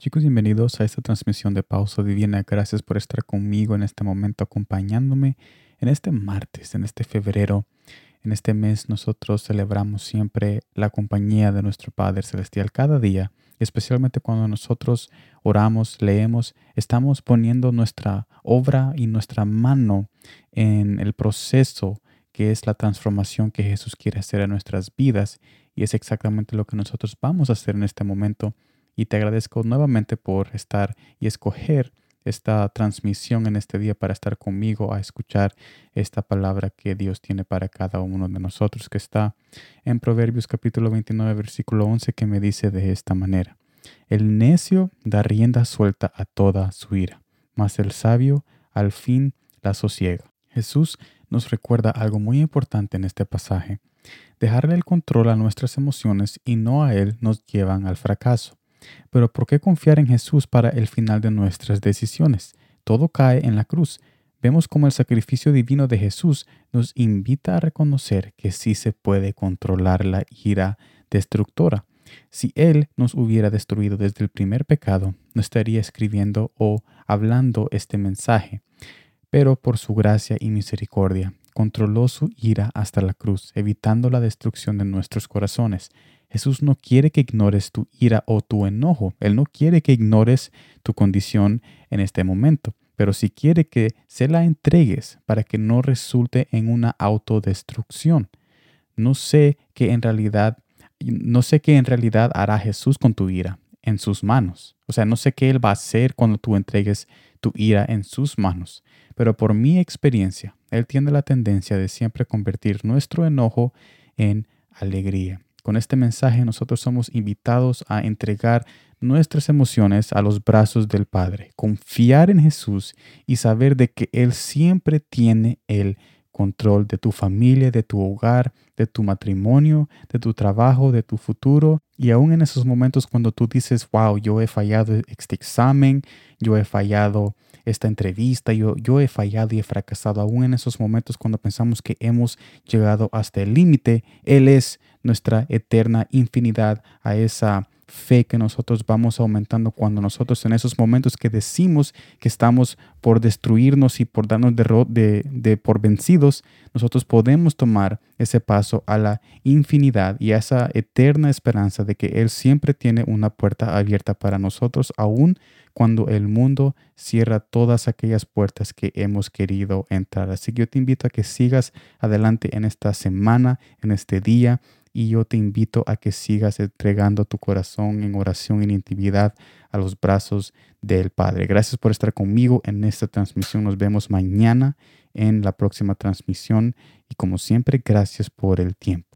Chicos, bienvenidos a esta transmisión de Pausa Divina. Gracias por estar conmigo en este momento, acompañándome en este martes, en este febrero. En este mes nosotros celebramos siempre la compañía de nuestro Padre Celestial cada día, especialmente cuando nosotros oramos, leemos, estamos poniendo nuestra obra y nuestra mano en el proceso que es la transformación que Jesús quiere hacer en nuestras vidas. Y es exactamente lo que nosotros vamos a hacer en este momento y te agradezco nuevamente por estar y escoger esta transmisión en este día para estar conmigo a escuchar esta palabra que Dios tiene para cada uno de nosotros que está en Proverbios capítulo 29 versículo 11 que me dice de esta manera. El necio da rienda suelta a toda su ira, mas el sabio al fin la sosiega. Jesús nos recuerda algo muy importante en este pasaje. Dejarle el control a nuestras emociones y no a Él nos llevan al fracaso. Pero ¿por qué confiar en Jesús para el final de nuestras decisiones? Todo cae en la cruz. Vemos cómo el sacrificio divino de Jesús nos invita a reconocer que sí se puede controlar la ira destructora. Si Él nos hubiera destruido desde el primer pecado, no estaría escribiendo o hablando este mensaje. Pero por su gracia y misericordia, controló su ira hasta la cruz, evitando la destrucción de nuestros corazones. Jesús no quiere que ignores tu ira o tu enojo. Él no quiere que ignores tu condición en este momento, pero sí quiere que se la entregues para que no resulte en una autodestrucción. No sé qué en realidad no sé qué en realidad hará Jesús con tu ira en sus manos. O sea, no sé qué Él va a hacer cuando tú entregues tu ira en sus manos. Pero por mi experiencia, Él tiene la tendencia de siempre convertir nuestro enojo en alegría. Con este mensaje nosotros somos invitados a entregar nuestras emociones a los brazos del Padre, confiar en Jesús y saber de que Él siempre tiene el control de tu familia, de tu hogar, de tu matrimonio, de tu trabajo, de tu futuro. Y aún en esos momentos cuando tú dices, wow, yo he fallado este examen, yo he fallado esta entrevista, yo, yo he fallado y he fracasado, aún en esos momentos cuando pensamos que hemos llegado hasta el límite, Él es nuestra eterna infinidad a esa fe que nosotros vamos aumentando cuando nosotros en esos momentos que decimos que estamos por destruirnos y por darnos de, de, por vencidos, nosotros podemos tomar ese paso a la infinidad y a esa eterna esperanza de que Él siempre tiene una puerta abierta para nosotros, aun cuando el mundo cierra todas aquellas puertas que hemos querido entrar. Así que yo te invito a que sigas adelante en esta semana, en este día y yo te invito a que sigas entregando tu corazón en oración, en intimidad a los brazos del Padre. Gracias por estar conmigo en esta transmisión. Nos vemos mañana en la próxima transmisión y como siempre, gracias por el tiempo.